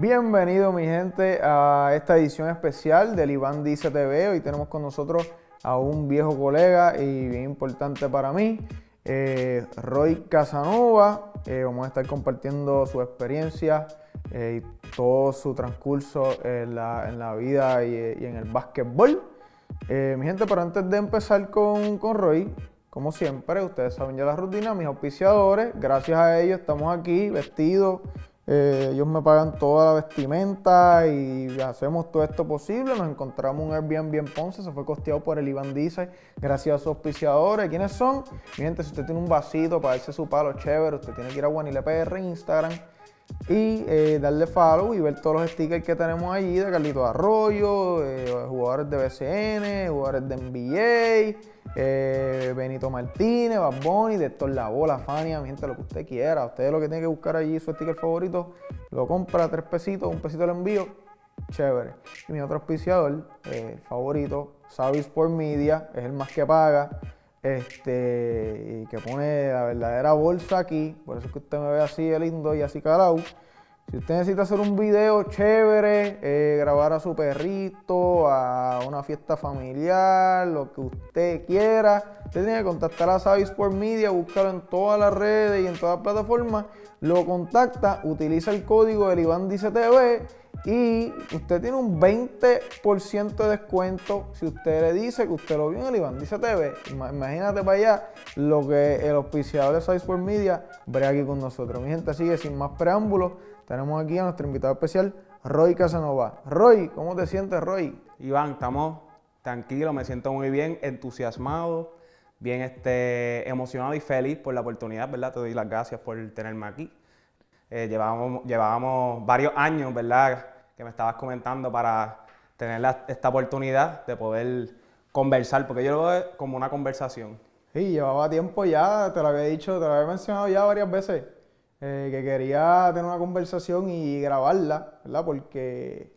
Bienvenido mi gente a esta edición especial del Iván Dice TV. Hoy tenemos con nosotros a un viejo colega y bien importante para mí, eh, Roy Casanova. Eh, vamos a estar compartiendo su experiencia eh, y todo su transcurso en la, vida y, en el básquetbol. mi gente, pero antes de empezar con, con Roy, como siempre, ustedes saben ya la rutina, mis auspiciadores, gracias a ellos estamos aquí vestidos. Eh, ellos me pagan toda la vestimenta y hacemos todo esto posible. Nos encontramos un Airbnb en Ponce, se fue costeado por el Iván Dice, gracias a sus auspiciadores. ¿Quiénes son? Mi gente, si usted tiene un vasito para darse su palo chévere, usted tiene que ir a Guanile PR en Instagram y eh, darle follow y ver todos los stickers que tenemos allí de Carlito Arroyo, eh, jugadores de BCN, jugadores de NBA eh, Benito Martínez, Bad Bunny, de Héctor Bola, Fania, mi gente, lo que usted quiera. Usted lo que tiene que buscar allí, su sticker favorito, lo compra, tres pesitos, un pesito el envío, chévere. Y mi otro auspiciador, eh, favorito, Savi Sport Media, es el más que paga, este, y que pone la verdadera bolsa aquí, por eso es que usted me ve así de lindo y así calado. Si usted necesita hacer un video chévere, eh, grabar a su perrito, a una fiesta familiar, lo que usted quiera, usted tiene que contactar a Savi Sport Media, buscarlo en todas las redes y en todas las plataformas. Lo contacta, utiliza el código del Iván Dice TV y usted tiene un 20% de descuento si usted le dice que usted lo vio en el Iván Dice TV. Imagínate para allá lo que el auspiciador de Savi Sport Media ve aquí con nosotros. Mi gente, sigue sin más preámbulos tenemos aquí a nuestro invitado especial, Roy Casanova. Roy, ¿cómo te sientes, Roy? Iván, estamos tranquilos, me siento muy bien, entusiasmado, bien este, emocionado y feliz por la oportunidad, ¿verdad? Te doy las gracias por tenerme aquí. Eh, llevábamos, llevábamos varios años, ¿verdad? Que me estabas comentando para tener esta oportunidad de poder conversar, porque yo lo veo como una conversación. Sí, llevaba tiempo ya, te lo había dicho, te lo había mencionado ya varias veces eh, que quería tener una conversación y grabarla, ¿verdad? Porque,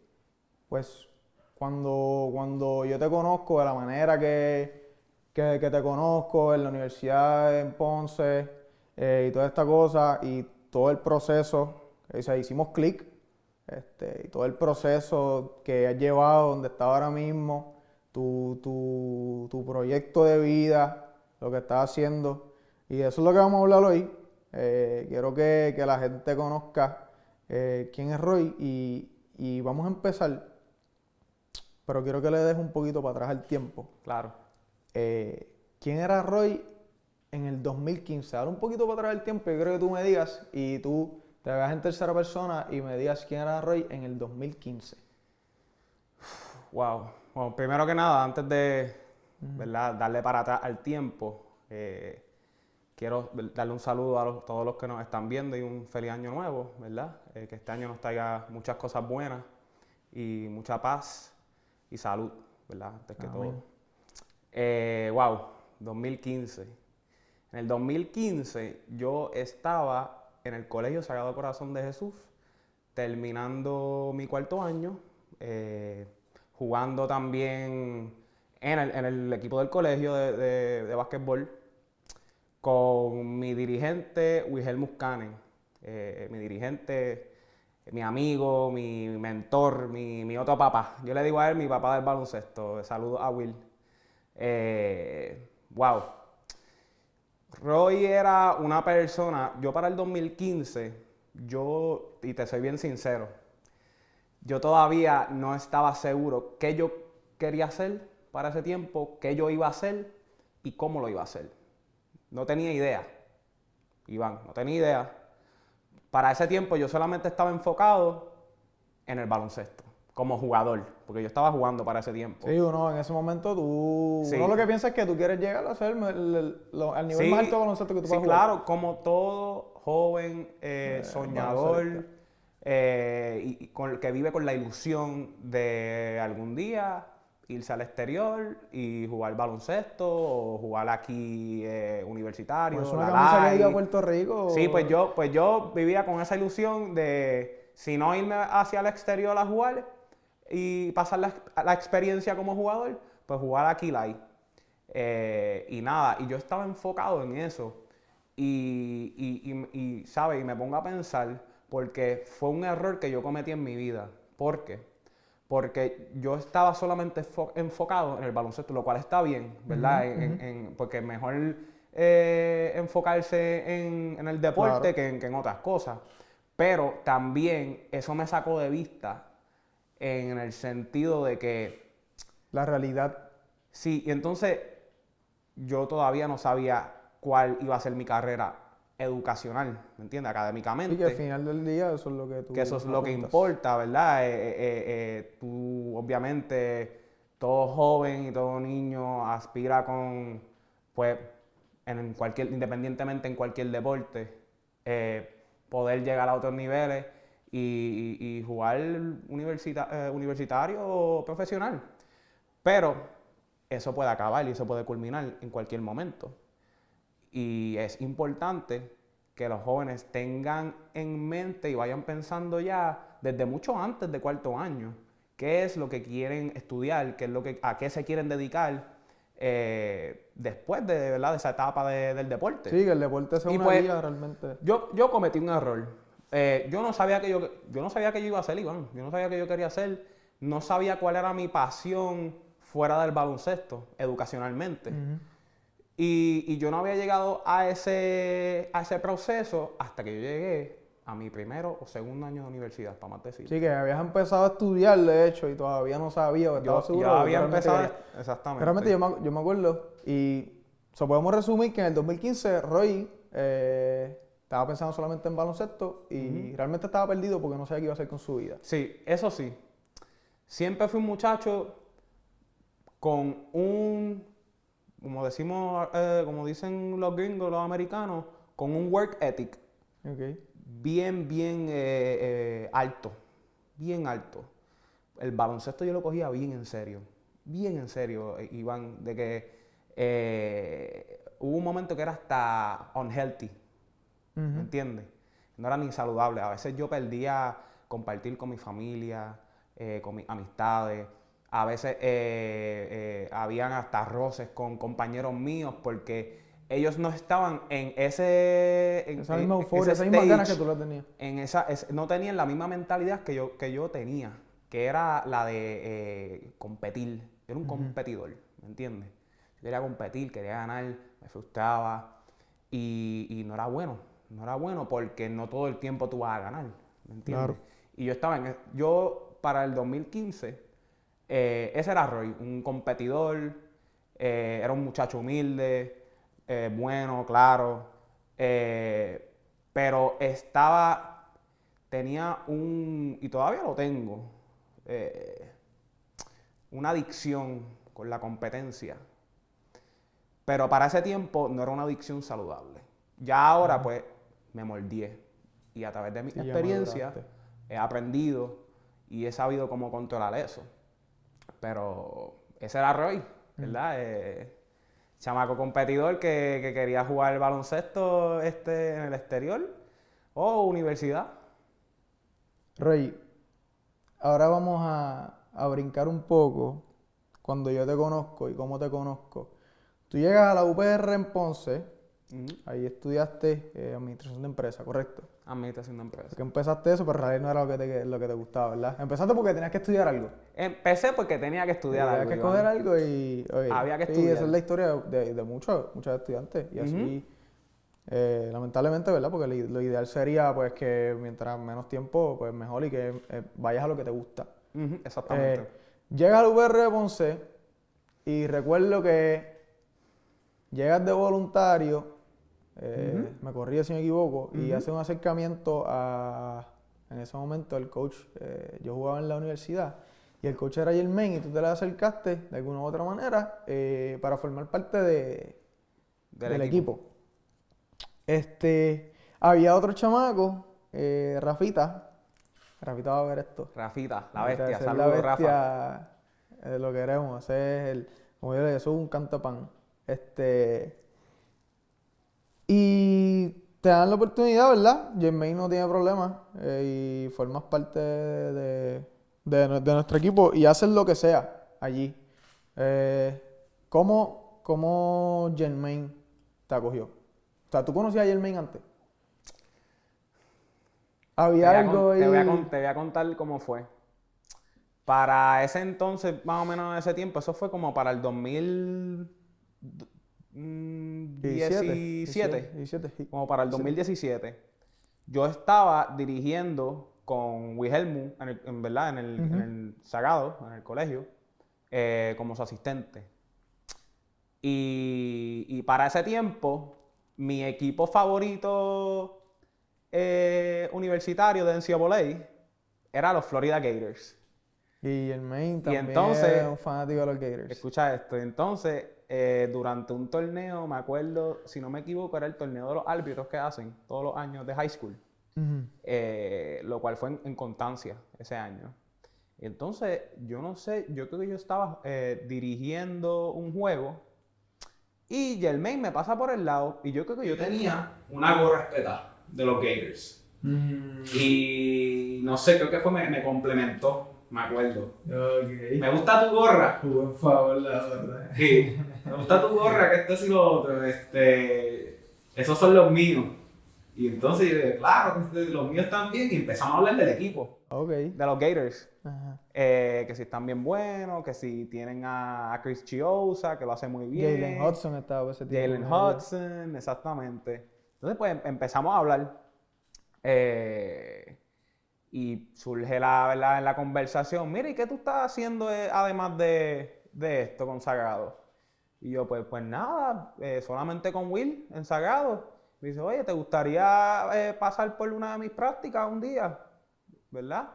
pues, cuando, cuando yo te conozco de la manera que, que, te conozco en la universidad en Ponce eh, y toda esta cosa y todo el proceso, o hicimos clic, este, y todo el proceso que has llevado donde está ahora mismo, tu, tu, tu proyecto de vida, lo que estás haciendo, y eso es lo que vamos a hablar hoy. Eh, quiero que, la gente conozca eh, quién es Roy y, vamos a empezar, pero quiero que le deje un poquito para atrás el tiempo. Claro. Eh, ¿Quién era Roy en el 2015? Ahora un poquito para atrás el tiempo y creo que tú me digas y tú te veas en tercera persona y me digas quién era Roy en el 2015. Wow. Bueno, primero que nada, antes de darle para atrás al tiempo, Quiero darle un saludo a todos los que nos están viendo y un feliz año nuevo, ¿verdad? Eh, que este año nos traiga muchas cosas buenas y mucha paz y salud, ¿verdad? Antes que todo. Eh, wow, 2015. En el 2015 yo estaba en el Colegio Sagrado Corazón de Jesús, terminando mi cuarto año, eh, jugando también en el, equipo del colegio de, de, de básquetbol con mi dirigente, Wigel Muscanen, eh, mi dirigente, mi amigo, mi mentor, mi, otro papá. Yo le digo a él mi papá del baloncesto. Saludos a Will. Eh, wow. Roy era una persona, yo para el 2015, yo, y te soy bien sincero, yo todavía no estaba seguro qué yo quería hacer para ese tiempo, qué yo iba a hacer y cómo lo iba a hacer. No tenía idea. Iván, no tenía idea. Para ese tiempo yo solamente estaba enfocado en el baloncesto, como jugador, porque yo estaba jugando para ese tiempo. Sí, uno en ese momento tú. Uno lo que piensa es que tú quieres llegar a ser el, nivel más alto de baloncesto que tú sí, claro, como todo joven eh, eh, soñador eh, y, con, que vive con la ilusión de algún día irse al exterior y jugar baloncesto o jugar aquí eh, universitario. Pues una que a Puerto Rico. Sí, pues yo, pues yo vivía con esa ilusión de, si no irme hacia el exterior a jugar y pasar la, experiencia como jugador, pues jugar aquí la eh, y nada, y yo estaba enfocado en eso. Y, y, y, y, ¿sabes? Y me pongo a pensar porque fue un error que yo cometí en mi vida. ¿Por qué? Porque yo estaba solamente enfocado en el baloncesto, lo cual está bien, ¿verdad? porque mejor eh, enfocarse en, el deporte que, en, otras cosas. Pero también eso me sacó de vista en el sentido de que... La realidad. Sí, y entonces yo todavía no sabía cuál iba a ser mi carrera educacional, ¿me entiendes? Académicamente. Y que al final del día eso es lo que tú... Que eso es lo que importa, ¿verdad? Eh, eh, eh, tú, obviamente, todo joven y todo niño aspira con, pues, en cualquier, independientemente en cualquier deporte, poder llegar a otros niveles y, jugar universitario o profesional. Pero eso puede acabar y eso puede culminar en cualquier momento. Y es importante que los jóvenes tengan en mente y vayan pensando ya desde mucho antes de cuarto año qué es lo que quieren estudiar, qué es lo que, a qué se quieren dedicar eh, después de, ¿verdad? de esa etapa del deporte. Sí, que el deporte sea una pues, realmente. Yo, yo cometí un error. Eh, yo, no sabía que yo, yo no sabía que yo iba a ser Iván. Yo no sabía que yo quería ser. No sabía cuál era mi pasión fuera del baloncesto, educacionalmente. Y, yo no había llegado a ese, a ese proceso hasta que yo llegué a mi primero o segundo año de universidad, para más decir. Sí, que habías empezado a estudiar, de hecho, y todavía no sabía o estaba seguro. Yo había empezado, exactamente. Realmente yo me, yo me acuerdo, y so, podemos resumir que en el 2015 Roy eh, estaba pensando solamente en baloncesto y realmente estaba perdido porque no sabía qué iba a hacer con su vida. Sí, eso sí. Siempre fui un muchacho con un como decimos, eh, como dicen los gringos, los americanos, con un work ethic bien, bien eh, eh, alto, bien alto. El baloncesto yo lo cogía bien en serio, bien en serio, Iván, de que hubo un momento que era hasta unhealthy, ¿me entiendes? No era ni saludable. A veces yo perdía compartir con mi familia, con mis amistades a veces eh, eh, habían hasta roces con compañeros míos porque ellos no estaban en ese. En, esa misma euforia, esa misma ganas que tú lo tenías. En esa, no tenían la misma mentalidad que yo, que yo tenía, que era la de eh, competir. Yo era un competidor, ¿me entiendes? Yo quería competir, quería ganar, me frustraba y, y, no era bueno. No era bueno porque no todo el tiempo tú vas a ganar, ¿me entiendes? Y yo estaba en. Yo, para el 2015 eh, ese era Roy, un competidor, eh, era un muchacho humilde, eh, bueno, claro, pero estaba, tenía un, y todavía lo tengo, una adicción con la competencia. Pero para ese tiempo no era una adicción saludable. Ya ahora, pues, me mordié. Y a través de mi experiencia he aprendido y he sabido cómo controlar eso. Pero ese era Roy, ¿verdad? Eh, chamaco competidor que, quería jugar el baloncesto este, en el exterior o universidad. Roy, ahora vamos a, brincar un poco cuando yo te conozco y cómo te conozco. Tú llegas a la UPR en Ponce, ahí estudiaste eh, administración de empresa, ¿correcto? Administración de empresas. Porque empezaste eso, pero en realidad no era lo que, te, lo que te gustaba, ¿verdad? Empezaste porque tenías que estudiar algo. Empecé porque tenía que estudiar algo. Tenías que escoger algo y... Había que estudiar. Y esa es la historia de, de muchos, muchos estudiantes. Y así, eh, lamentablemente, ¿verdad? Porque lo ideal sería, pues, que mientras menos tiempo, pues, mejor y que eh, vayas a lo que te gusta. Exactamente. Eh, llegas al UR de Ponce y recuerdo que llegas de voluntario eh, me corría si me equivoco, y hace un acercamiento a, en ese momento, el coach, eh, yo jugaba en la universidad, y el coach era Germain, y tú te le acercaste de alguna u otra manera eh, para formar parte de, del, equipo. Este, había otro chamaco, Rafita, Rafita va a ver esto. Rafita, la bestia, saludos Rafa. lo queremos, ese es el, como yo le digo, eso es un canto pan. Este, y te dan la oportunidad, ¿verdad? Jermaine no tiene problema eh, y formas parte de, nuestro equipo y haces lo que sea allí. Eh, ¿cómo, ¿Cómo Jermaine te acogió? O sea, ¿tú conocías a Jermaine antes? Había te algo con- te, voy a te voy a contar cómo fue. Para ese entonces, más o menos en ese tiempo, eso fue como para el 2017. 17, sí. como para el 2017, yo estaba dirigiendo con Wilhelmu, en, el- en verdad, en el, en el Sagado, en el colegio, eh, como su asistente. Y, y para ese tiempo, mi equipo favorito eh, universitario de NCAA era los Florida Gators. Y el main también entonces- es un fanático de los Gators. Escucha esto, entonces, eh, durante un torneo, me acuerdo, si no me equivoco, era el torneo de los árbitros que hacen todos los años de high school, Ujú. eh, lo cual fue en, en Constancia ese año. Entonces, yo no sé, yo creo que yo estaba eh, dirigiendo un juego y Germain me pasa por el lado y yo creo que yo tenía una gorra espetada de los Gators. Y no sé, creo que fue, me, me complementó, me acuerdo. Ok. Me gusta tu gorra. Por favor, la verdad. Sí, me gusta tu gorra, que esto y lo otro. Este, esos son los míos. Y entonces yo dije, claro, este, los míos también. Y empezamos a hablar del equipo, Ok. de los Gators. Ajá. Eh, que si están bien buenos, que si tienen a, a Chris Chiosa, que lo hace muy bien. Jalen Hudson estaba ese tiempo. Jalen. Hudson, exactamente. Entonces, pues em- empezamos a hablar. eh, y surge la, ¿verdad? en la conversación, mira, ¿y qué tú estás haciendo eh, además de, de esto con Sagrado? Y yo, pues, pues nada, eh, solamente con Will en Sagrado. Me dice, oye, ¿te gustaría eh, pasar por una de mis prácticas un día? ¿Verdad?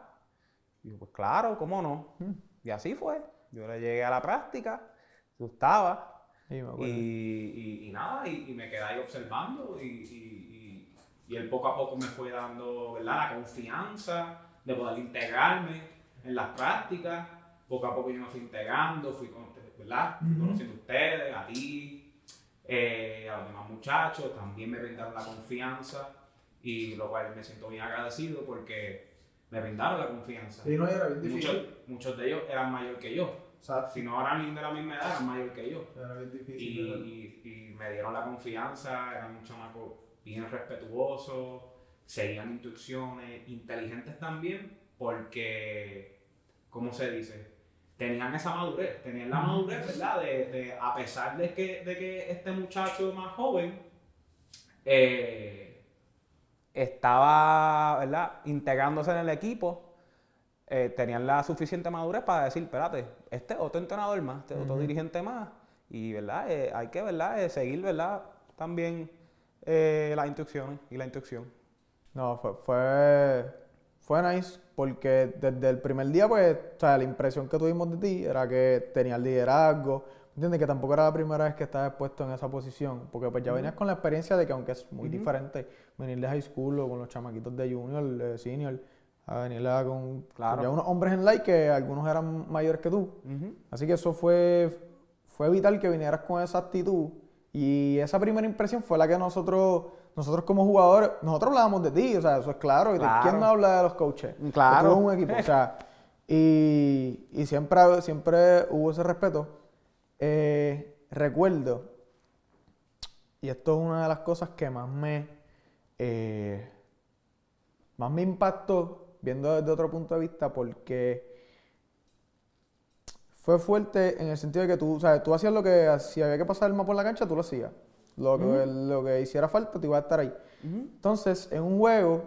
Y yo, pues claro, ¿cómo no? Y así fue. Yo le llegué a la práctica, gustaba. Sí. Y, y- y nada, y, y me quedé ahí observando y, y- y- y él poco a poco me fue dando ¿verdad? la confianza de poder integrarme en las prácticas. Poco a poco yo me fui integrando, fui, con, ¿verdad? Conociendo a ustedes, a ti, eh, a los demás muchachos, también me brindaron la confianza y lo cual me siento bien agradecido porque me brindaron la confianza. Sí, no, era bien Muchos, muchos de ellos eran mayor que yo. Exacto. Si no eran de la misma edad, eran mayor que yo. Era bien difícil. Y, y- y me dieron la confianza, eran un chamaco bien respetuoso, seguían instrucciones, inteligentes también, porque, ¿cómo se dice? Tenían esa madurez, tenían la madurez, ¿verdad? De, de, a pesar de que, de que este muchacho más joven eh, estaba, ¿verdad? Integrándose en el equipo, eh, tenían la suficiente madurez para decir, espérate, este es otro entrenador más, este es otro dirigente más, y verdad, Eh, hay que verdad seguir verdad también las instrucciones y la instrucción. No, fue, fue, fue nice porque desde el primer día, pues, o sea, la impresión que tuvimos de ti era que tenías liderazgo, ¿entiendes? Que tampoco era la primera vez que estabas puesto en esa posición, porque pues ya venías con la experiencia de que aunque es muy diferente venir de high school o con los chamaquitos de junior, de senior, a venir a con, Claro. con ya unos hombres en light que algunos eran mayores que tú. Así que eso fue, fue vital que vinieras con esa actitud. Y esa primera impresión fue la que nosotros, nosotros como jugadores, nosotros hablábamos de ti, o sea, eso es claro. y Claro. ¿Quién no habla de los coaches? Claro. En un equipo, o sea, y, y siempre, siempre hubo ese respeto. Eh, recuerdo, y esto es una de las cosas que más me, eh, más me impactó viendo desde otro punto de vista porque fue fuerte en el sentido de que tú, sabes, tú hacías lo que, si había que pasar el mapa por la cancha, tú lo hacías. Lo que, lo que hiciera falta, te iba a estar ahí. Entonces, en un juego,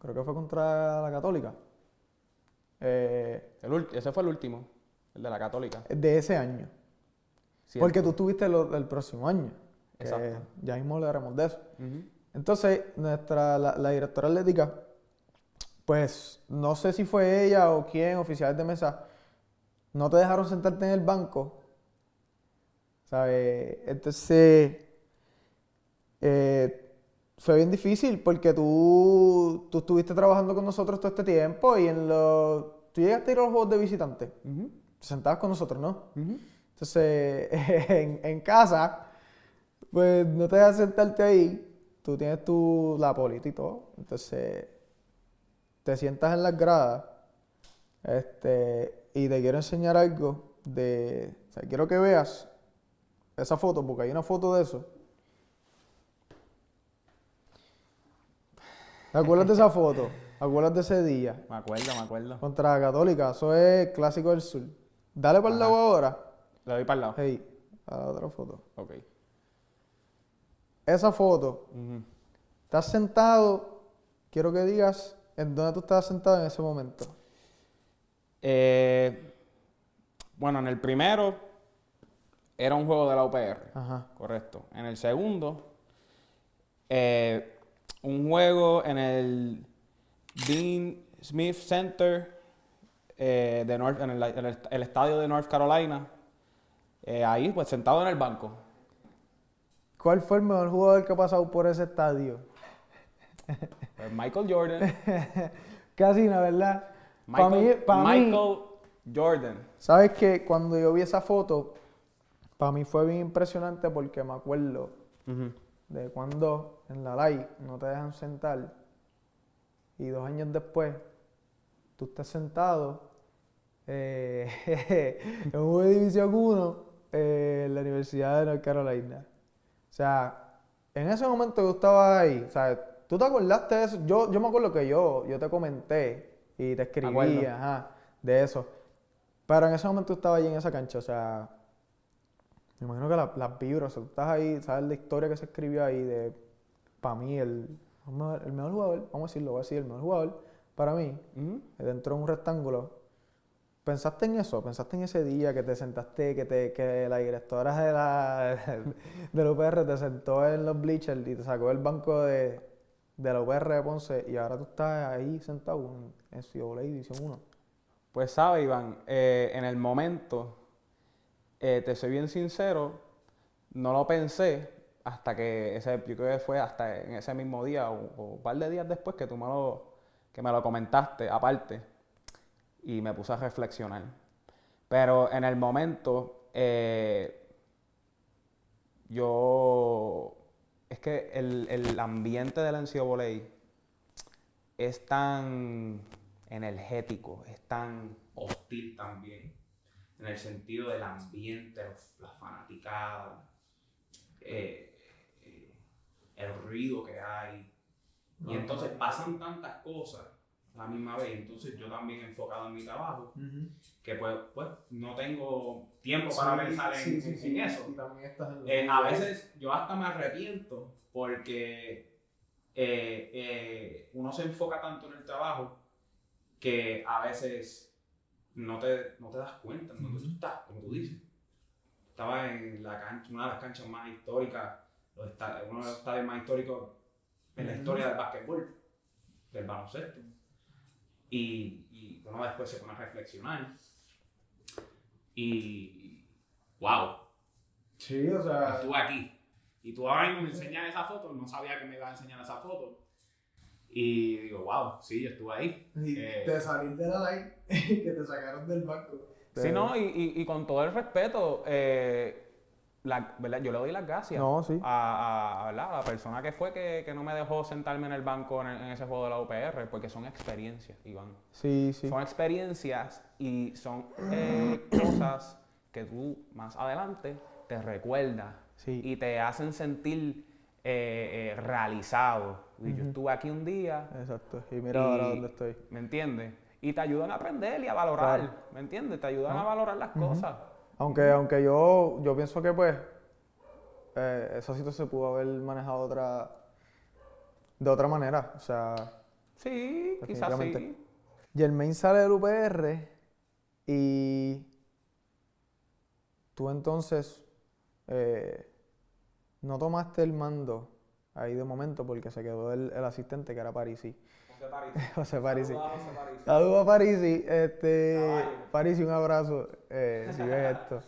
creo que fue contra la Católica, eh, El ese fue el último, el de la Católica. de ese año. Cierto. Porque tú estuviste lo del próximo año. Exacto. Ya mismo hablaremos de eso. Entonces, nuestra, la, la directora atlética, pues no sé si fue ella o quién, oficiales de mesa, no te dejaron sentarte en el banco. ¿Sabes? Entonces, eh, fue bien difícil porque tú, tú estuviste trabajando con nosotros todo este tiempo y en los, tú llegaste a ir a los juegos de visitantes. Ujú. Te sentabas con nosotros, ¿no? Entonces, en, en casa, pues no te dejas sentarte ahí. Tú tienes tu, la polita y todo. Entonces, te sientas en las gradas. Este, y te quiero enseñar algo de. O sea, quiero que veas esa foto, porque hay una foto de eso. ¿Te acuerdas de esa foto? ¿Te acuerdas de ese día? Me acuerdo, me acuerdo. Contra la Católica, eso es clásico del sur. Dale para el lado ahora. Le doy para el lado. Hey, a la otra foto. Ok. Esa foto, Ujú. estás sentado, quiero que digas en dónde tú estabas sentado en ese momento. Eh, bueno, en el primero era un juego de la UPR. Ajá. Correcto. En el segundo, eh, un juego en el Dean Smith Center eh, de North, en el, en el- el estadio de North Carolina. Eh, ahí, pues sentado en el banco. ¿Cuál fue el mejor jugador que ha pasado por ese estadio? Pues Michael Jordan. Casi, la verdad. Michael, mí, pa' mí- Michael Jordan. ¿sabes que Cuando yo vi esa foto, para mí fue bien impresionante porque me acuerdo. De cuando en la live no te dejan sentar y dos años después tú estás sentado eh, en un de División 1 eh, en la Universidad de North Carolina. O sea, en ese momento que tú estabas ahí, o sea, ¿tú te acordaste de eso? Yo, yo me acuerdo que yo, yo te comenté y te escribí ajá, de eso. Pero en ese momento tú estabas ahí en esa cancha, o sea, me imagino que la- las vibras, o sea, tú estás ahí, sabes la historia que se escribió ahí de, para mí, el, el mejor, jugador, vamos a decirlo, voy a decir el mejor jugador, para mí, Ujú. dentro de un rectángulo. ¿Pensaste en eso? ¿Pensaste en ese día que te sentaste, que, te, que la directora de la, del UPR te sentó en los bleachers y te sacó del banco de, de la UPR de Ponce y ahora tú estás ahí sentado en, en CIOLA División 1? Pues sabe, Iván, eh, en el momento, eh, te soy bien sincero, no lo pensé hasta que ese, yo creo que fue hasta en ese mismo día o, un par de días después que tú me lo, que me lo comentaste aparte y me puse a reflexionar. Pero en el momento, eh, yo, es que el, el ambiente del NCAA es tan energético, es tan hostil también, en el sentido del ambiente, la fanaticada, eh, eh, el ruido que hay. Y entonces pasan tantas cosas a la misma vez, entonces yo también enfocado en mi trabajo, que pues, pues no tengo tiempo para pensar en, en- en eso. En Eh, a veces yo hasta me arrepiento porque eh, uno se enfoca tanto en el trabajo que a veces no te, no te das cuenta tú dices. Estaba en la cancha, una de las canchas más históricas, los uno de los estadios más históricos en la historia del básquetbol, del baloncesto. Y, y uno después se pone a reflexionar. Y, wow, Sí, o sea, estuve aquí. Y tú ahora mismo me enseñas esa foto, no sabía que me iba a enseñar esa foto. Y digo, wow, sí, yo estuve ahí. y Eh. te salir de la live que te sacaron del banco. Sí, no, y, y- y con todo el respeto, eh, la- ¿verdad? yo le doy las gracias No, sí. a, a- ¿verdad? a la persona que fue que, que no me dejó sentarme en el banco en, ese juego de la UPR, porque son experiencias, Iván. Sí, sí. Son experiencias y son eh, cosas que tú más adelante te recuerdas Sí. y te hacen sentir eh, eh, realizado. Y Yo estuve aquí un día, Exacto. Y mira ahora dónde estoy. ¿me entiendes? Y te ayudan a aprender y a valorar, Claro. ¿me entiendes? Te ayudan a valorar las cosas. Aunque, aunque yo, yo pienso que pues eh, esa situación se pudo haber manejado de otra, de otra manera. O sea, Sí, quizás sí. Germain sale del UPR y tú entonces eh, no tomaste el mando ahí de momento porque se quedó el, el asistente que era Parisi. José París. José Parisi. Saludos a Parisi. Este. Parisi, un abrazo. Eh, si ves esto.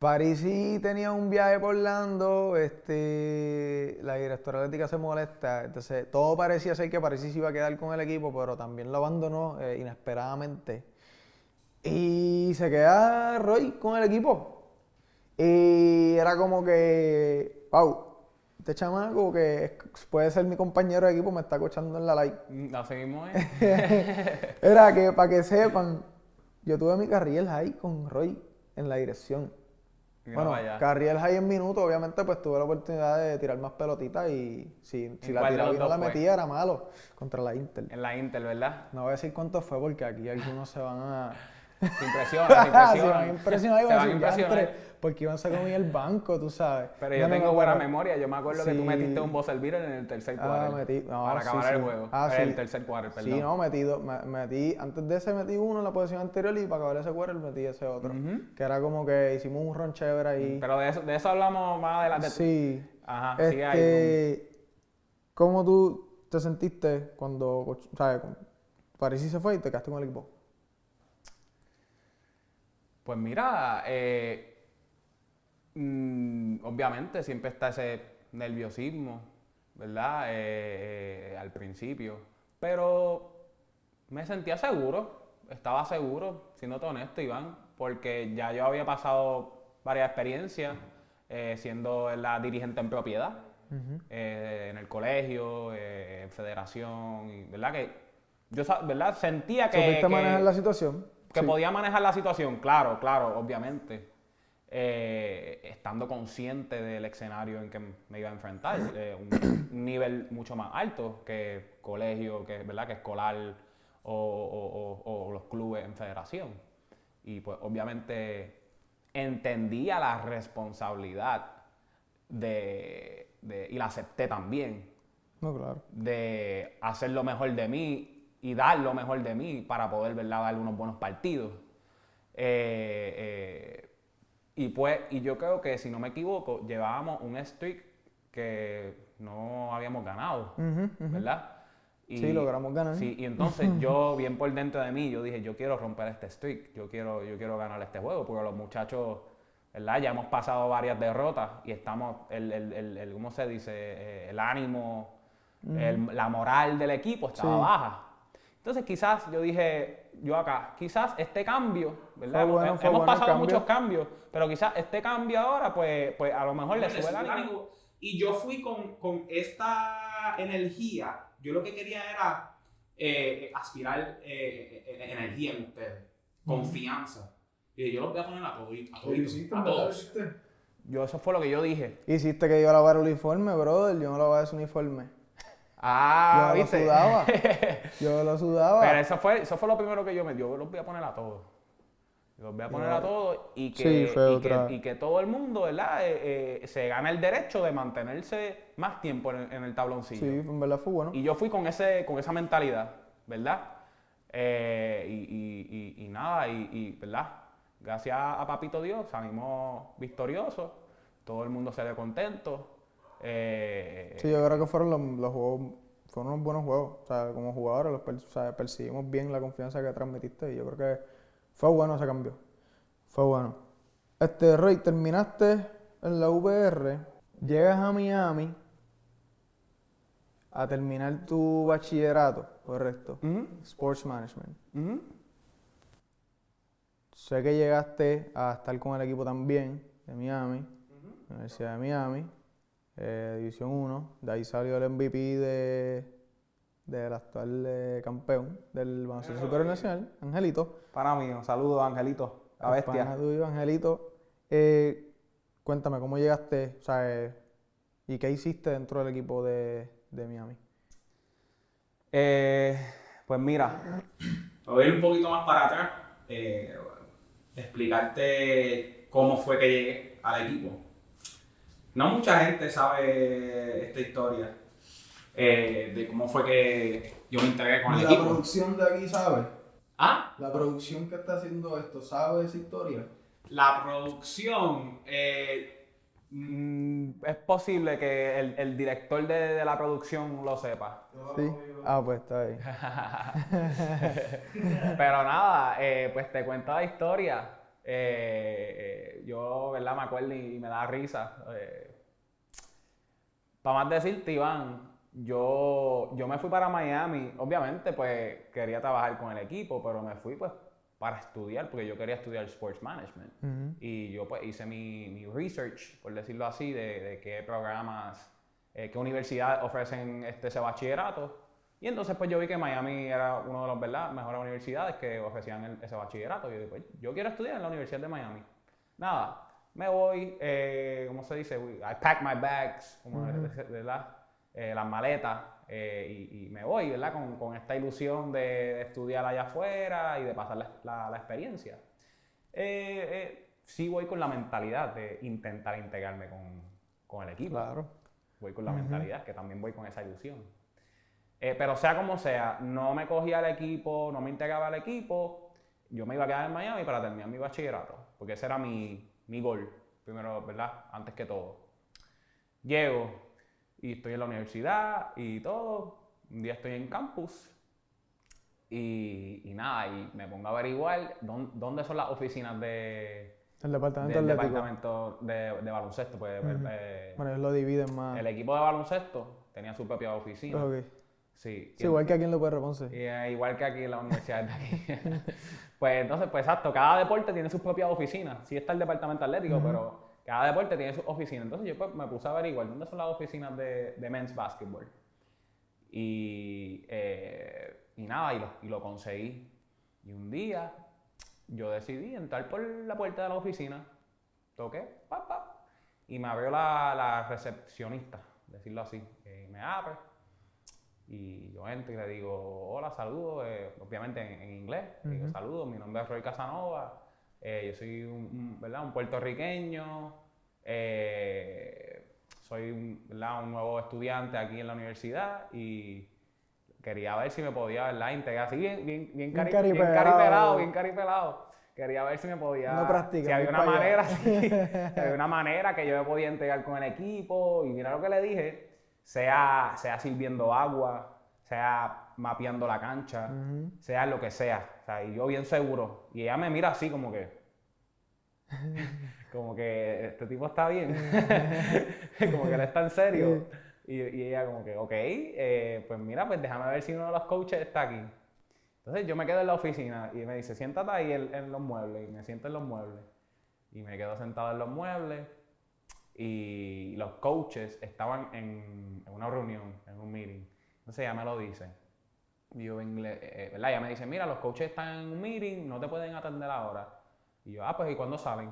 Parisi tenía un viaje por Orlando. Este, la directora atlética se molesta. Entonces, todo parecía ser que Parisi se iba a quedar con el equipo, pero también lo abandonó eh, inesperadamente. Y se queda Roy con el equipo. Y era como que, wow, este chamaco que puede ser mi compañero de equipo me está cochando en la like. Mm, Así mismo es. Era que, para que sepan, yo tuve mi carril ahí con Roy en la dirección. Mira Bueno, para allá. Carriel High en minutos, obviamente, pues tuve la oportunidad de tirar más pelotitas y si, si la tiraba y no la fue? metía era malo contra la Inter. En la Inter, ¿verdad? No voy a decir cuánto fue porque aquí algunos se van a... Se impresiona, se se van a impresiona. impresionar porque iban a comer el banco, tú sabes. Pero yo no, tengo buena memoria. Yo me acuerdo que tú metiste un buzzer beater en el tercer Ah, cuarto. metí- no, para sí, acabar sí. el juego. Ah, el sí. tercer cuarto, perdón. Sí, no, metí, dos- metí, antes de ese metí uno en la posición anterior y para acabar ese quarter metí ese otro. Que era como que hicimos un ron chévere ahí. Pero de eso, de eso hablamos más adelante. sí. Ajá, sigue ahí. Este, ¿Cómo tú te sentiste cuando, sabes, París se fue y te quedaste con el equipo? Pues mira, eh, mm, obviamente siempre está ese nerviosismo, ¿verdad? Eh, eh, al principio. Pero me sentía seguro, estaba seguro, siendo honesto, Iván, porque ya yo había pasado varias experiencias eh, siendo la dirigente en propiedad, eh, en el colegio, eh, en federación, ¿verdad? Que yo, ¿verdad? Sentía que... ¿Supiste que- manejar la situación? Que Sí. podía manejar la situación, claro, claro, obviamente. Eh, estando consciente del escenario en que me iba a enfrentar, eh, un, un nivel mucho más alto que colegio, que, ¿verdad? que escolar o, o- o- o los clubes en federación. Y pues obviamente entendía la responsabilidad de, de- y la acepté también No, claro. de hacer lo mejor de mí y dar lo mejor de mí para poder ¿verdad? dar unos buenos partidos. Eh, eh, y pues, y yo creo que si no me equivoco, llevábamos un streak que no habíamos ganado, Ujú, ujú. ¿verdad? Y- Sí, logramos ganar. Sí, y entonces yo, bien por dentro de mí, yo dije, yo quiero romper este streak, yo quiero, yo quiero ganar este juego, porque los muchachos, ¿verdad? Ya hemos pasado varias derrotas y estamos, el, el, el, el- ¿cómo se dice? Eh, el ánimo, el- la moral del equipo estaba Sí. baja. Entonces quizás yo dije, yo acá, quizás este cambio, ¿verdad? Fue bueno, hemos fue hemos bueno el pasado cambio. muchos cambios, pero quizás este cambio ahora, pues, pues a lo mejor le Le sube el ánimo. Y yo fui con, con esta energía. Yo lo que quería era eh, aspirar eh, eh, energía en ustedes, confianza. Y yo los voy a poner a todos, a todos, a todos. Yo, eso fue lo que yo dije. Hiciste que yo lavara el uniforme, brother. Yo no lavaba ese uniforme. Ah, yo lo ¿viste? sudaba. Yo lo sudaba. Pero eso fue, eso fue lo primero que yo me Yo los voy a poner a todos. Los voy a poner a todos y que, Sí, y, que, y que todo el mundo, ¿verdad? Eh, eh, se gana el derecho de mantenerse más tiempo en, el- en el tabloncillo. Sí, en verdad fue bueno. Y yo fui con, ese, con esa mentalidad, ¿verdad? Eh, y, y- y- nada, y, ¿verdad? Gracias a Papito Dios salimos victoriosos, todo el mundo se ve contento. Eh, Sí, yo creo que fueron los, los juegos, fueron unos buenos juegos. O sea, como jugadores los per- o sea, percibimos bien la confianza que transmitiste y yo creo que fue bueno ese cambio. Fue bueno. Este, Roy, terminaste en la VR, llegas a Miami a terminar tu bachillerato, correcto, Sports Management. Sé que llegaste a estar con el equipo también de Miami, Universidad de Miami, eh, División 1. De ahí salió el MVP de, del actual eh, campeón del baloncesto superior nacional, Angelito. Para mí, un saludo, Angelito, la bestia. tuyo, Angelito. Eh, cuéntame, ¿cómo llegaste? O sea, eh, ¿y qué hiciste dentro del equipo de, de Miami? Eh, pues mira, Voy a ir un poquito más para atrás, eh, explicarte cómo fue que llegué al equipo. No mucha gente sabe esta historia eh, de cómo fue que yo me integré con el la equipo. producción de aquí sabe. Ah, La producción que está haciendo esto sabe esa historia. la producción. eh, mm, es posible que el, el director de, de la producción lo sepa. ¿Sí? Ah, pues está ahí. Pero nada, eh, pues te cuento la historia. Eh, eh, yo, ¿verdad? Me acuerdo y, y me da risa. para más decirte, Iván, yo, yo me fui para Miami. Obviamente, pues quería trabajar con el equipo, pero me fui pues para estudiar, porque yo quería estudiar Sports Management. Ujú. Y yo pues hice mi, mi research, por decirlo así, de, de qué programas, eh, qué universidades ofrecen este, ese bachillerato. Y entonces pues yo vi que Miami era uno de los ¿verdad? mejores universidades que ofrecían el- ese bachillerato. Y yo dije, pues yo quiero estudiar en la Universidad de Miami. Nada, me voy, eh, ¿cómo se dice? I pack my bags, como, ¿verdad? Eh, las maletas, eh, y, y, me voy, ¿verdad? Con, con esta ilusión de, estudiar allá afuera y de pasar la, la, la experiencia. sí voy con la mentalidad de intentar integrarme con, con el equipo. Claro. Voy con la mentalidad, que también voy con esa ilusión. Pero sea como sea, no me cogía al equipo, no me integraba al equipo, yo me iba a quedar en Miami para terminar mi bachillerato, porque ese era mi, mi gol, primero, ¿verdad? Antes que todo. Llego y estoy en la universidad y todo. Un día estoy en campus y, y nada, y me pongo a averiguar dónde, dónde son las oficinas de, el departamento del departamento de, de baloncesto. Pues, Uh -huh. eh, bueno, ellos lo dividen más. El equipo de baloncesto tenía su propia oficina. Okay. Sí, sí igual que aquí en López Ponce. Y, uh, igual que aquí en la universidad de aquí. pues entonces, pues exacto, cada deporte tiene sus propias oficinas. Sí está el departamento atlético, uh -huh. pero cada deporte tiene su oficina. Entonces yo pues, me puse a averiguar dónde son las oficinas de, de men's basketball. Y, eh, y nada, y lo, y lo conseguí. Y un día yo decidí entrar por la puerta de la oficina, toqué, pa, pa, y me abrió la, la recepcionista, decirlo así, me abre, y yo entro y le digo, hola, saludos, eh, obviamente en, en inglés, uh -huh. digo, saludos, mi nombre es Roy Casanova, eh, yo soy un, un, ¿verdad? un puertorriqueño, eh, soy un, ¿verdad? un nuevo estudiante aquí en la universidad y quería ver si me podía, ¿verdad? Integrar así bien, bien, bien, cari bien caripelado, bien caripelado. Quería ver si me podía. No practica. Si había una manera, sí, si había una manera que yo me podía integrar con el equipo. Y mira lo que le dije: sea, sea sirviendo agua, sea mapeando la cancha, uh -huh. sea lo que sea. O sea, y yo bien seguro. Y ella me mira así como que. como que este tipo está bien. como que él está en serio. Y, y, ella como que, ok, eh, pues mira, pues déjame ver si uno de los coaches está aquí. Entonces yo me quedo en la oficina y me dice, siéntate ahí en, en los muebles. Y me siento en los muebles. Y me quedo sentado en los muebles. Y los coaches estaban en, en una reunión, en un meeting. Entonces ella me lo dice. Y yo, inglés, eh, ¿verdad? Ella me dice, mira, los coaches están en un meeting, no te pueden atender ahora. Y yo, ah, pues, ¿y cuándo salen?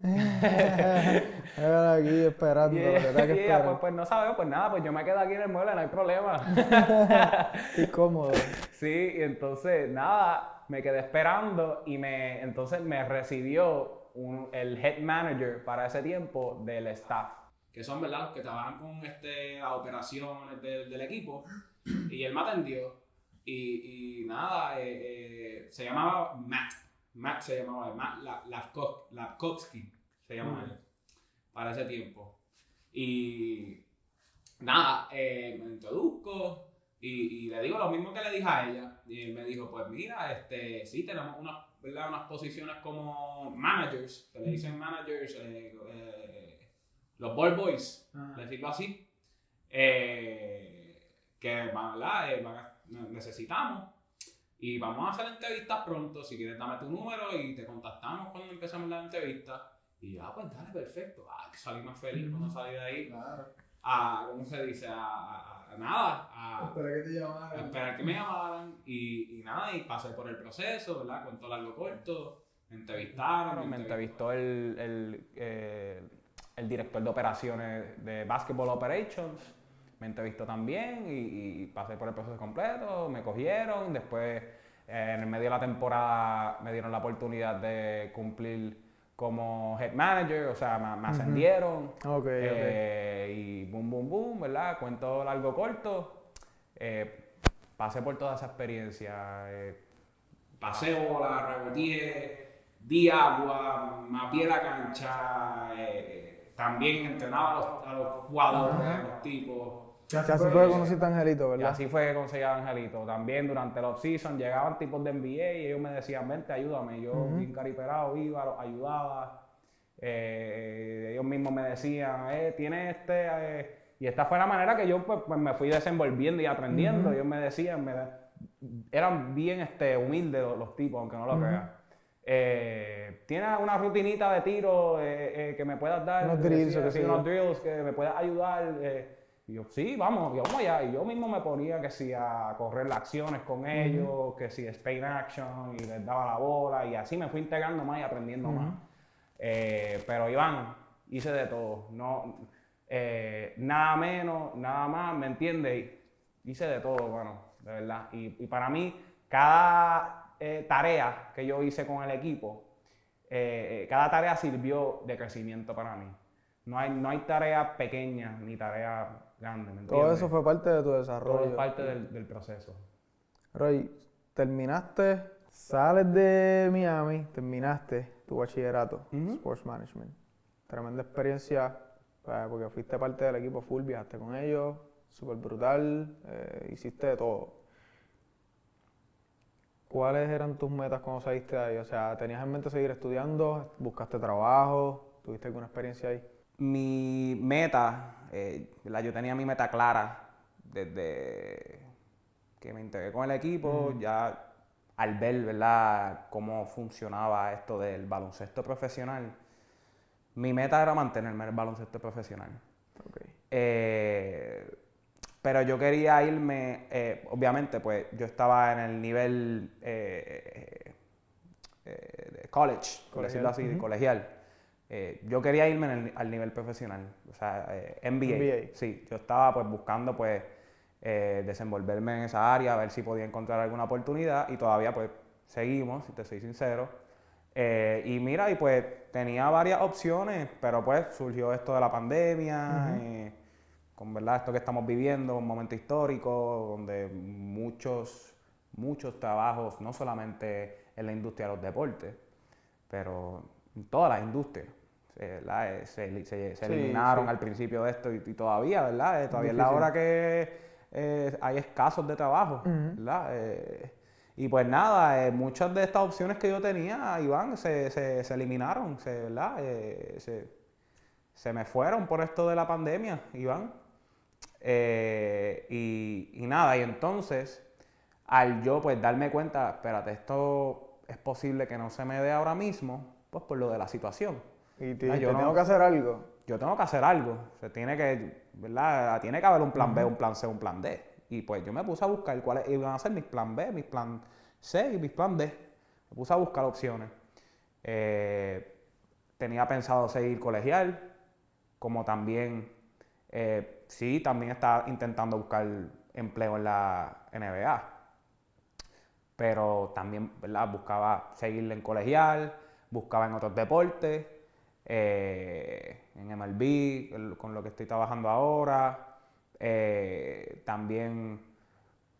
aquí esperando. Y ella, y ella pues, pues, no sabemos, pues nada, pues yo me quedo aquí en el mueble, no hay problema. Qué cómodo. Sí, y entonces nada, me quedé esperando y me, entonces me recibió un, el head manager para ese tiempo del staff. Que son, ¿verdad? Los que trabajan con este, las operaciones del, del equipo. Y él me atendió. Y, y nada, eh, eh, se llamaba Matt. Matt se llamaba, Matt Lapkowski se llama él, para ese tiempo. Y nada, eh, me introduzco y, y, le digo lo mismo que le dije a ella. Y él me dijo, pues mira, este, sí, tenemos unas, ¿verdad? unas posiciones como managers, que le dicen managers, eh, eh, los ball boys, ah. decirlo así, que ¿verdad? necesitamos. Y vamos a hacer entrevistas pronto. Si quieres, dame tu número y te contactamos cuando empecemos la entrevista. Y yo, ah, pues dale, perfecto. Ah, salí más feliz cuando salí de ahí. Claro. A, ¿cómo se dice? A, a, a nada. A, esperar que te llamaran. A esperar que me llamaran. Y, y nada, y pasé por el proceso, ¿verdad? Cuento largo corto. Me entrevistaron. Bueno, me entrevistó el, el, eh, el director de operaciones de Basketball Operations me entrevistó también y, y, pasé por el proceso completo, me cogieron, después eh, en el medio de la temporada me dieron la oportunidad de cumplir como head manager, o sea, me, me ascendieron uh -huh. okay, eh, okay. y boom, boom, boom, ¿verdad? Cuento largo, corto, eh, pasé por toda esa experiencia. eh, pasé bola, reboteé, di agua, mapeé la cancha, eh, también entrenaba a los, a los jugadores, uh -huh. a los tipos. Así, así fue que conociste a Angelito, ¿verdad? Y así fue que conseguí a Angelito. También durante el off-season llegaban tipos de NBA y ellos me decían, vente, ayúdame. Yo, uh -huh. bien cariperado, iba, los ayudaba. Eh, ellos mismos me decían, eh, tiene este... Eh. y esta fue la manera que yo pues, pues me fui desenvolviendo y aprendiendo. Uh -huh. Ellos me decían, me, eran bien este, humildes los, los tipos, aunque no lo uh -huh. crean. Eh, ¿Tienes una rutinita de tiro eh, eh, que me puedas dar? Unos drills, decía, sí, unos drills que me puedas ayudar. Y yo, sí, vamos, y vamos allá. Y yo mismo me ponía que si a correr las acciones con ellos, uh -huh. que si Spain Action, y les daba la bola, y así me fui integrando más y aprendiendo uh -huh. más. Eh, pero Iván, hice de todo. No, eh, nada menos, nada más, ¿me entiendes? Hice de todo, bueno, de verdad. Y, y para mí, cada eh, tarea que yo hice con el equipo, cada tarea sirvió de crecimiento para mí. No hay, no hay tarea pequeña ni tarea grande, ¿me entiendes? Todo eso fue parte de tu Todo desarrollo. es parte del, del proceso. Roy, terminaste, sales de Miami, terminaste tu bachillerato, Ujú. Sports Management. Tremenda experiencia, eh, porque fuiste parte del equipo full, viajaste con ellos, súper brutal, eh, hiciste de todo. ¿Cuáles eran tus metas cuando saliste de ahí? O sea, ¿tenías en mente seguir estudiando? ¿Buscaste trabajo? ¿Tuviste alguna experiencia ahí? Mi meta, eh, yo tenía mi meta clara desde que me integré con el equipo, ya al ver ¿verdad? cómo funcionaba esto del baloncesto profesional, mi meta era mantenerme en el baloncesto profesional. Eh, pero yo quería irme, eh, obviamente, pues yo estaba en el nivel eh, eh, de college, por decirlo así, colegial. Eh, yo quería irme en el- al nivel profesional, o sea, eh. NBA. Sí, yo estaba pues buscando pues eh, desenvolverme en esa área, a ver si podía encontrar alguna oportunidad y todavía pues seguimos, si te soy sincero. Eh, y mira, y pues tenía varias opciones, pero pues surgió esto de la pandemia, con verdad esto que estamos viviendo, un momento histórico donde muchos, muchos trabajos, no solamente en la industria de los deportes, pero en todas las industrias, eh. Eh, se, se- se Sí, eliminaron sí. al principio de esto y, y todavía, ¿verdad? Eh, todavía es la hora que eh, hay escasos de trabajo. ¿verdad? Eh, y pues nada, eh, muchas de estas opciones que yo tenía, Iván, se, se, se eliminaron, se, ¿verdad? Se, se me fueron por esto de la pandemia, Iván. Y, y nada, y entonces, al yo pues darme cuenta, espérate, esto es posible que no se me dé ahora mismo, pues por lo de la situación. Y te yo no- tengo que hacer algo. Yo tengo que hacer algo, se tiene que, ¿verdad? Tiene que haber un plan B, un plan C, un plan D. Y pues yo me puse a buscar cuáles iban a ser mis plan B, mis plan C y mis plan D. Me puse a buscar opciones. Eh, tenía pensado seguir colegial, como también, eh, sí, también estaba intentando buscar empleo en la NBA. Pero también, ¿verdad? Buscaba seguir en colegial, buscaba en otros deportes, eh, en MLB, con lo que estoy trabajando ahora. Eh, también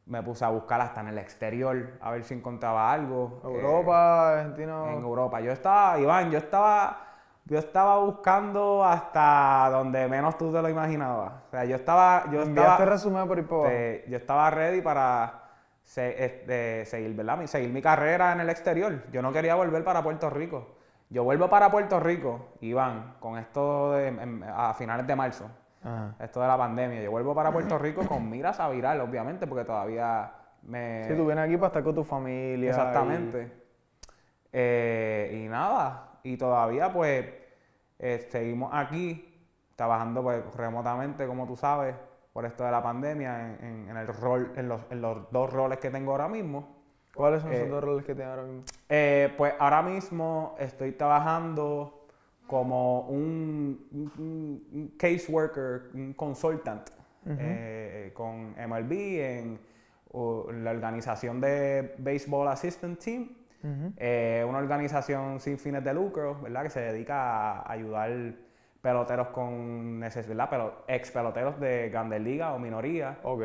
me puse a buscar hasta en el exterior, a ver si encontraba algo. eh, Europa, Argentina. en Europa. Yo estaba, Iván, yo estaba, yo estaba buscando hasta donde menos tú te lo imaginabas. O sea, yo estaba, yo estaba, resumen por ahí por yo estaba ready para se- este, seguir, ¿verdad? Seguir mi carrera en el exterior. Yo no quería volver para Puerto Rico. Yo vuelvo para Puerto Rico, Iván, con esto de- en- a finales de marzo, Ajá. esto de la pandemia. Yo vuelvo para Puerto Rico con miras a viral, obviamente, porque todavía me... Sí, tú vienes aquí para estar con tu familia. Exactamente. Eh, y nada, y todavía pues eh, seguimos aquí trabajando pues remotamente, como tú sabes, por esto de la pandemia, en, en- en el rol, en los, en los dos roles que tengo ahora mismo. ¿Cuáles son Eh, esos dos roles que tienes ahora mismo? Eh, pues ahora mismo estoy trabajando como un, un- caseworker, un consultant eh, con MLB en, la organización de Baseball Assistant Team. Eh, una organización sin fines de lucro, ¿verdad? Que se dedica a ayudar peloteros con necesidad, pero ex peloteros de grandes ligas o minorías, Ok.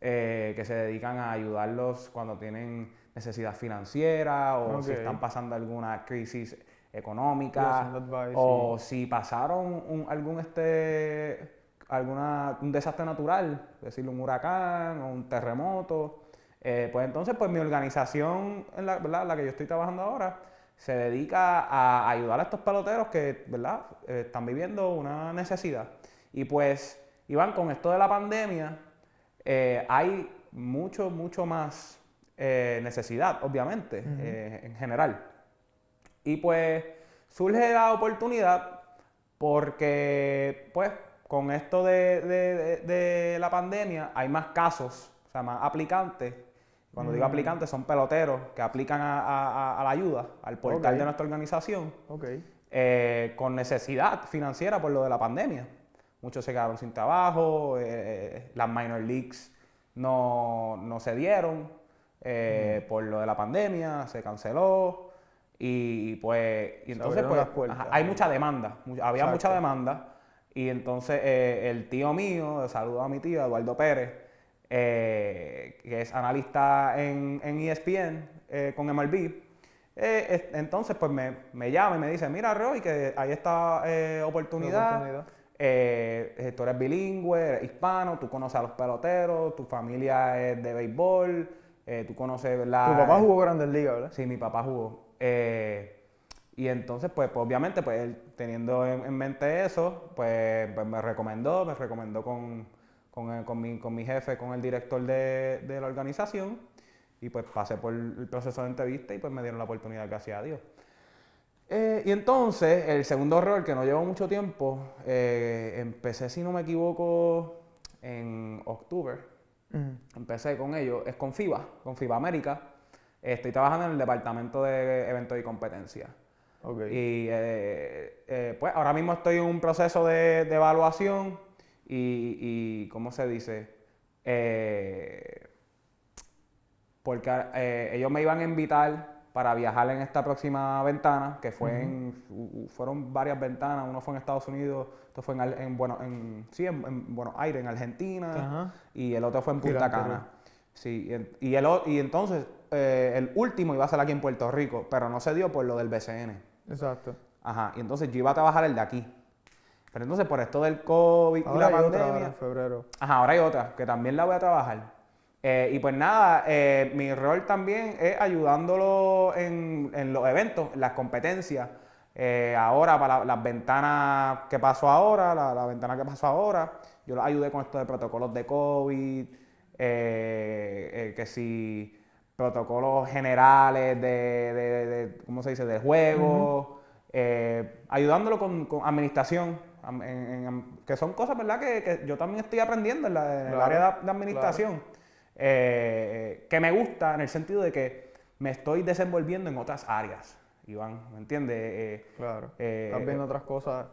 eh, que se dedican a ayudarlos cuando tienen necesidad financiera o si están pasando alguna crisis económica advice, o si pasaron un- algún este alguna un desastre natural, es decir, un huracán o un terremoto, eh, pues entonces pues mi organización en la, ¿verdad? la que yo estoy trabajando ahora se dedica a ayudar a estos peloteros que ¿verdad? Eh, están viviendo una necesidad. Y pues, Iván, con esto de la pandemia, eh, hay mucho, mucho más eh, necesidad, obviamente, en general. Y pues surge la oportunidad porque, pues, con esto de, de- de- de la pandemia hay más casos, o sea, más aplicantes. Cuando digo aplicantes son peloteros que aplican a, a- a- a la ayuda, al portal de nuestra organización. Eh, con necesidad financiera por lo de la pandemia. Muchos se quedaron sin trabajo, eh, las minor leagues no, no se dieron eh, por lo de la pandemia, se canceló y pues y entonces pues, las puertas. ajá, hay mucha demanda, había mucha demanda y entonces el tío mío, saludo a mi tío Eduardo Pérez, eh, que es analista en, en ESPN eh, con MLB, eh, es- entonces pues me, me llama y me dice, mira Roy, que hay esta oportunidad, oportunidad. tú eres bilingüe, eres hispano, tú conoces a los peloteros, tu familia es de béisbol, tú conoces, ¿verdad? Tu papá jugó Grandes Ligas, ¿verdad? Sí, mi papá jugó. Y entonces, pues, pues, obviamente, pues, él, teniendo en, en mente eso, pues, pues, me recomendó, me recomendó con, con, el- con mi, con mi jefe, con el director de, de la organización, y pues pasé por el proceso de entrevista y pues me dieron la oportunidad, gracias a Dios. Eh, y entonces, el segundo rol, que no llevó mucho tiempo, eh, empecé, si no me equivoco, en octubre. Ujú. Empecé con ellos, es con FIBA, con FIBA América. Estoy trabajando en el departamento de eventos y competencias. Ok. Y eh, eh, pues ahora mismo estoy en un proceso de, de evaluación y, y, ¿cómo se dice? Eh, porque eh, ellos me iban a invitar para viajar en esta próxima ventana, que fue en, fueron varias ventanas, uno fue en Estados Unidos, otro fue en, bueno, en, sí, en, en Buenos Aires, en Argentina, y el otro fue en Punta Cana. Sí, y, el, y entonces eh, el último iba a ser aquí en Puerto Rico, pero no se dio por lo del BCN. Exacto. Ajá, y entonces yo iba a trabajar el de aquí. Pero entonces por esto del COVID y Ahora la hay otra ahora pandemia. en febrero. Ajá, ahora hay otra que también la voy a trabajar. Eh, y pues nada, eh, mi rol también es ayudándolo en, en los eventos, en las competencias. Eh, ahora, para las ventanas que pasó ahora, la, la ventana que pasó ahora, yo los ayudé con esto de protocolos de COVID, que si protocolos generales de, de- de- ¿cómo se dice?, de juego, ayudándolo con, con administración, en- en- que son cosas, ¿verdad?, que, que yo también estoy aprendiendo en, la- en el área de, de administración, eh, que me gusta en el sentido de que me estoy desenvolviendo en otras áreas, Iván, ¿me entiendes? Eh, Claro. eh, Estás viendo otras cosas.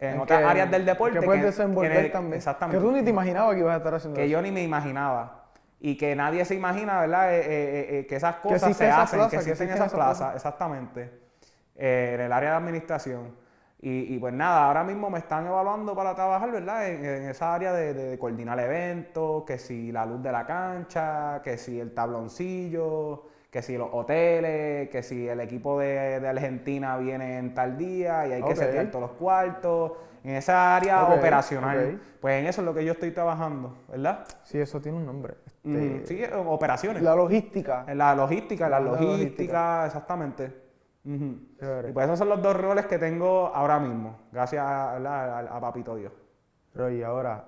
en otras que- áreas del deporte Que puedes que- desenvolver que en el- también. exactamente. Que tú ni te imaginabas que ibas a estar haciendo que eso. yo ni me imaginaba. Y que nadie se imagina, ¿verdad? Eh, eh, eh, eh, que esas cosas se hacen, plaza, que existen existen esas plazas, plazas. exactamente, en el área de administración. Y, y pues nada, ahora mismo me están evaluando para trabajar, ¿verdad? En, en esa área de, de coordinar eventos, que si la luz de la cancha, que si el tabloncillo, que si los hoteles, que si el equipo de, de Argentina viene en tal día y hay que setear todos los cuartos, en esa área operacional. Pues en eso es lo que yo estoy trabajando, ¿verdad? Sí, eso tiene un nombre. Este, Mm, sí, eh, operaciones. La logística. En la logística, la La logística, logística. exactamente. Y pues esos son los dos roles que tengo ahora mismo, gracias a, ¿verdad? a- a Papito Dios. Roy, ahora,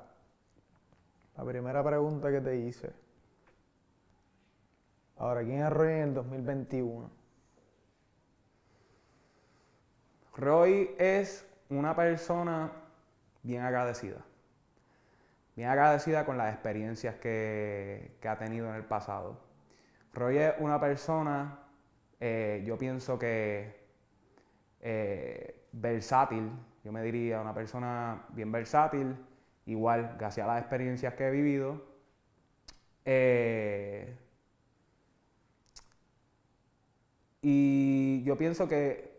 la primera pregunta que te hice. Ahora, ¿quién es Roy en el 2021? Roy es una persona bien agradecida. Bien agradecida con las experiencias que, que ha tenido en el pasado. Roy es una persona, eh, yo pienso que eh, versátil, yo me diría, una persona bien versátil, igual, gracias a las experiencias que he vivido. Eh, y yo pienso que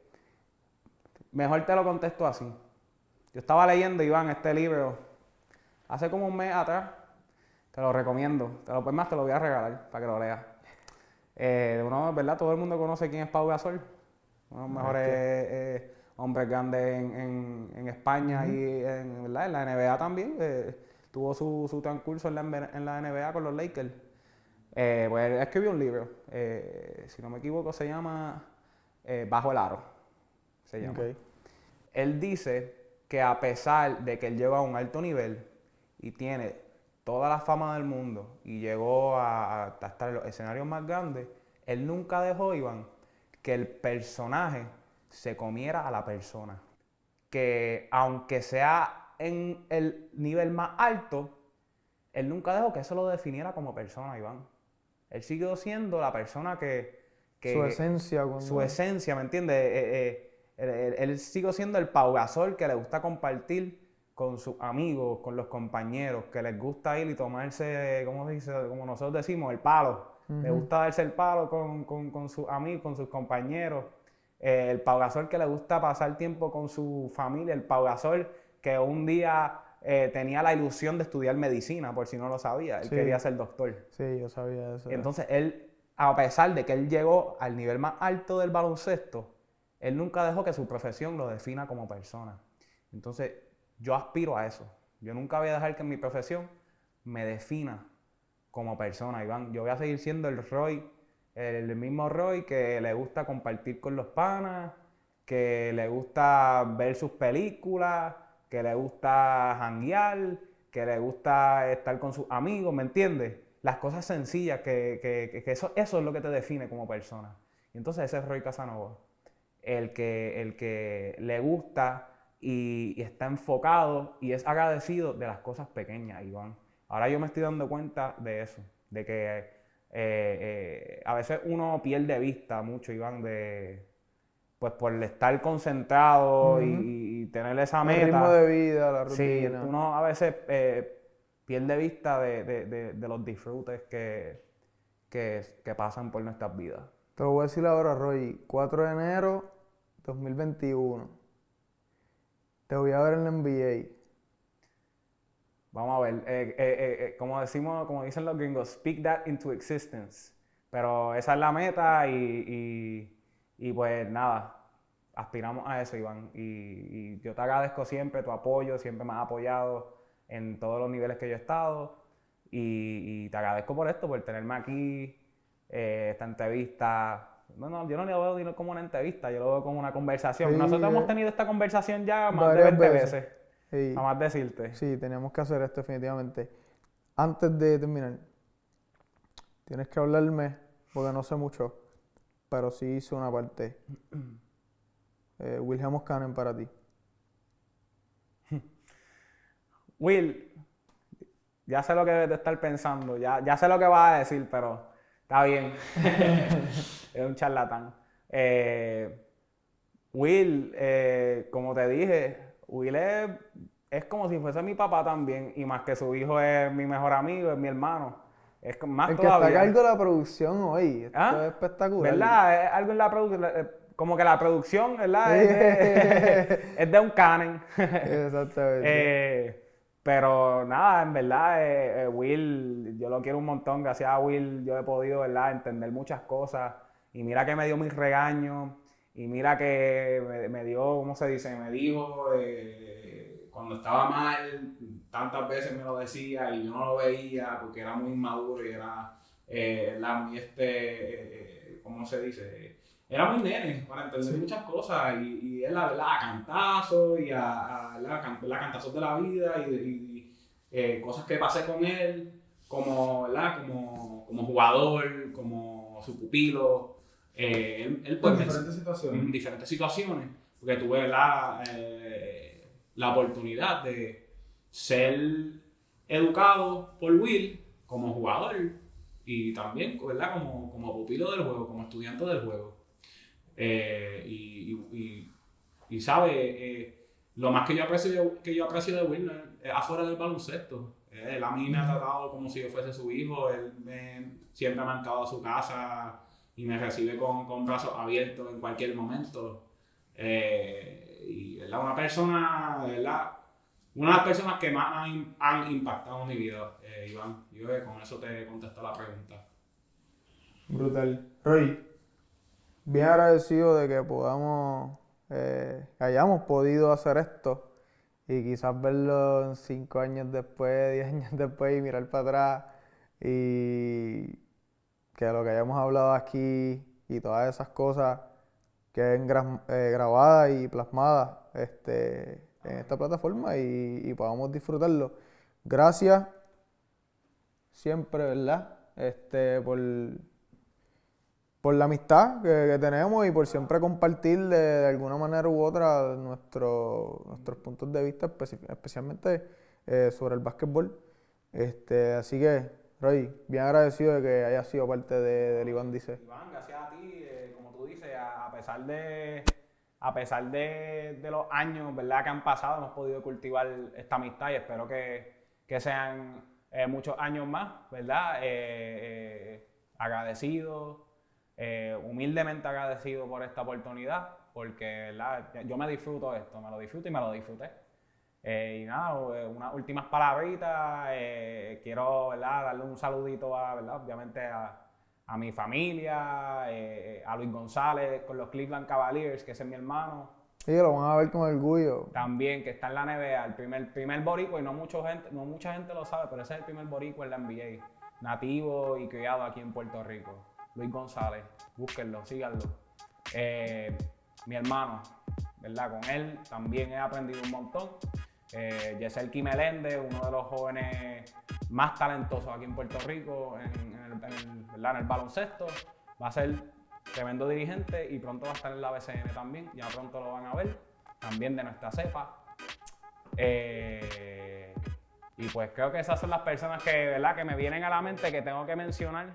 Mejor te lo contesto así. Yo estaba leyendo, Iván, este libro hace como un mes atrás. Te lo recomiendo. Te lo, pues más te lo voy a regalar para que lo leas. Eh, uno, ¿verdad? Todo el mundo conoce quién es Pau Gasol. Uno de los mejores eh, hombres grandes en, en- en España y en, ¿verdad? en la NBA también. Eh, tuvo su, su transcurso en la, NBA en la NBA con los Lakers. Eh, pues escribió un libro. eh, si no me equivoco, se llama eh, Bajo el Aro. Se llama. Él dice que a pesar de que él llegó a un alto nivel y tiene toda la fama del mundo y llegó a, a estar en los escenarios más grandes, él nunca dejó, Iván, que el personaje se comiera a la persona. Que aunque sea en el nivel más alto, él nunca dejó que eso lo definiera como persona, Iván. Él siguió siendo la persona que... que Su esencia. Cuando... su esencia, ¿me entiendes? Eh, eh, él, él- él sigue siendo el paugasol que le gusta compartir con sus amigos, con los compañeros, que les gusta ir y tomarse, como dice, como nosotros decimos, el palo. Le gusta darse el palo con, con- con sus amigos, con sus compañeros. Eh, el paugasol que le gusta pasar tiempo con su familia, el paugasol que un día eh, tenía la ilusión de estudiar medicina, por si no lo sabía, él Sí. quería ser doctor. Sí, yo sabía eso. Entonces él, a pesar de que él llegó al nivel más alto del baloncesto, él nunca dejó que su profesión lo defina como persona. Entonces yo aspiro a eso. Yo nunca voy a dejar que mi profesión me defina como persona, Iván. Yo voy a seguir siendo el Roy, el mismo Roy que le gusta compartir con los panas, que le gusta ver sus películas, que le gusta janguear, que le gusta estar con sus amigos, ¿me entiendes? Las cosas sencillas, que, que- que- eso, eso es lo que te define como persona. Y entonces ese es Roy Casanova, el que, el que le gusta y, y está enfocado y es agradecido de las cosas pequeñas, Iván. Ahora yo me estoy dando cuenta de eso, de que eh, eh, a veces uno pierde vista mucho, Iván, de pues por estar concentrado y- Ujú. y, y tener esa el meta. ritmo de vida, la Sí, rutina. uno a veces eh, pierde vista de, de- de- de los disfrutes que, que, que pasan por nuestras vidas. Te lo voy a decir ahora, Roy. 4 de enero 2021. Te voy a ver en la NBA. Vamos a ver, eh, eh, eh, como decimos, como dicen los gringos, speak that into existence. Pero esa es la meta y, y- pues nada, aspiramos a eso, Iván. Y, y yo te agradezco siempre tu apoyo, siempre me has apoyado en todos los niveles que yo he estado. Y, y te agradezco por esto, por tenerme aquí, eh, esta entrevista. No, no, yo no lo veo como una entrevista, yo lo veo como una conversación. Sí, Nosotros eh. hemos tenido esta conversación ya más de Varias 20 veces. veces. Sí. Nada más decirte. Sí, teníamos que hacer esto definitivamente. Antes de terminar, tienes que hablarme, porque no sé mucho, pero sí hice una parte. Eh, William Oscanen para ti. Will, ya sé lo que debes de estar pensando, ya, ya sé lo que vas a decir, pero está bien. es un charlatán. Eh, Will, eh, como te dije, Will es, es como si fuese mi papá también, y más que su hijo es mi mejor amigo, es mi hermano. Es más El que está a todavía. cargo de la producción hoy. Esto ¿Ah? es espectacular. ¿Verdad? Es algo en la producción, como que la producción, ¿verdad? Es de, es de un canen. Exactamente. Eh, pero nada, en verdad, eh, eh, Will, yo lo quiero un montón. Gracias a Will yo he podido, ¿verdad?, entender muchas cosas. Y mira que me dio mis regaños. Y mira que me, me dio, ¿cómo se dice? Me dijo eh, cuando estaba mal, tantas veces me lo decía y yo no lo veía porque era muy inmaduro y era eh, la, muy este, eh, ¿cómo se dice? Era muy nene para entender muchas cosas y, y él la verdad a cantazo y a, a la, can- la cantazos de la vida y, y, eh, cosas que pasé con él como, ¿verdad? como, como jugador, como su pupilo. Eh, él, pues, En diferentes situaciones. en diferentes situaciones, porque tuve la, eh, la oportunidad de ser educado por Will como jugador y también ¿verdad? Como, como pupilo del juego, como estudiante del juego. Eh, y, y, y- y, sabe, eh, lo más que yo aprecio que yo aprecio de Will es afuera del baloncesto. Él a mí me ha tratado como si yo fuese su hijo, él me- siempre me ha entrado a su casa y me recibe con, con brazos abiertos en cualquier momento. Eh, y es una persona, ¿verdad? Una de las personas que más han, han impactado en mi vida, eh, Iván. Yo con eso te contesto la pregunta. Brutal. Roy, bien agradecido de que podamos, eh, hayamos podido hacer esto y quizás verlo cinco años después, diez años después y mirar para atrás y que lo que hayamos hablado aquí y todas esas cosas queden gra- eh, grabadas y plasmadas este, en esta plataforma y, podamos disfrutarlo. Gracias siempre, ¿verdad? Este, por, por la amistad que, tenemos y por siempre compartir de, alguna manera u otra nuestro- nuestros puntos de vista, especi- especialmente eh, sobre el básquetbol. Este, así que, Roy, bien agradecido de que hayas sido parte de, del Iván Dice. Iván, gracias a ti, eh, como tú dices, a, pesar de, a pesar de, los años ¿verdad? que han pasado, hemos podido cultivar esta amistad y espero que, que sean eh, muchos años más, ¿verdad? Eh, eh, agradecido, humildemente agradecido por esta oportunidad, porque ¿verdad? yo me disfruto esto, me lo disfruto y me lo disfruté. Eh, y nada, eh, unas últimas palabritas. eh, quiero ¿verdad? darle un saludito a, ¿verdad? obviamente a, a mi familia, eh, a Luis González con los Cleveland Cavaliers, que ese es mi hermano. Sí, lo van a ver con orgullo. También que está en la NBA, el primer, primer boricua, y no, mucho gente, no mucha gente lo sabe, pero ese es el primer boricua en la NBA. Nativo y criado aquí en Puerto Rico. Luis González, búsquenlo, síganlo. Mi hermano, ¿verdad? Con él también he aprendido un montón. Eh, Yeselki Meléndez, uno de los jóvenes más talentosos aquí en Puerto Rico en el baloncesto. Va a ser tremendo dirigente y pronto va a estar en la BCN también. Ya pronto lo van a ver. También de nuestra cepa. Eh, y pues creo que esas son las personas que, ¿verdad? que me vienen a la mente que tengo que mencionar.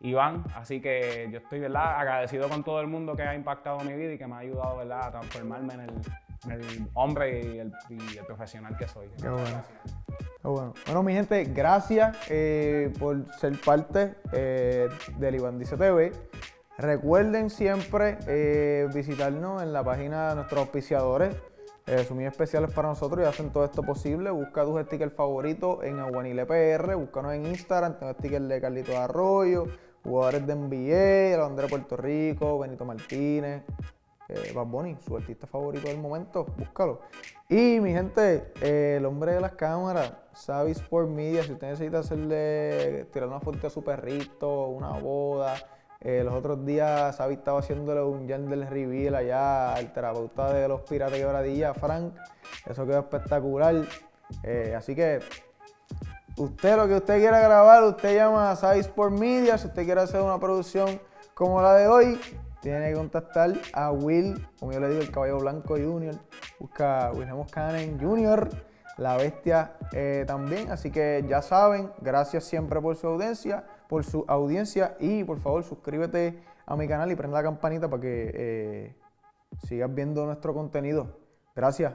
Iván, así que yo estoy ¿verdad? agradecido con todo el mundo que ha impactado mi vida y que me ha ayudado ¿verdad? a transformarme en el, hombre y el, profesional que soy. Qué bueno. Qué bueno. Bueno, mi gente, gracias eh, por ser parte eh, del Iván Dice TV. Recuerden siempre eh, visitarnos en la página de nuestros auspiciadores. Son muy especiales para nosotros y hacen todo esto posible. Busca tus stickers favoritos en Aguanile PR, búscanos en Instagram, tengo stickers de Carlitos Arroyo, jugadores de NBA, de Puerto Rico, Benito Martínez, eh, Bad su artista favorito del momento, búscalo. Y mi gente, eh, el hombre de las cámaras, Savi Sport Media, si usted necesita hacerle, tirar una foto a su perrito, una boda. eh, los otros días Savi estaba haciéndole un gender reveal allá al terapeuta de los piratas y Frank. Eso quedó espectacular. Eh, así que Usted lo que usted quiera grabar, usted llama a Sai Media. Si usted quiere hacer una producción como la de hoy, tiene que contactar a Will, como yo le digo, el caballo blanco Junior. Busca Wilhelm Cannon Junior, la bestia eh, también. Así que ya saben, gracias siempre por su audiencia, por su audiencia y por favor suscríbete a mi canal y prende la campanita para que eh, sigas viendo nuestro contenido. Gracias.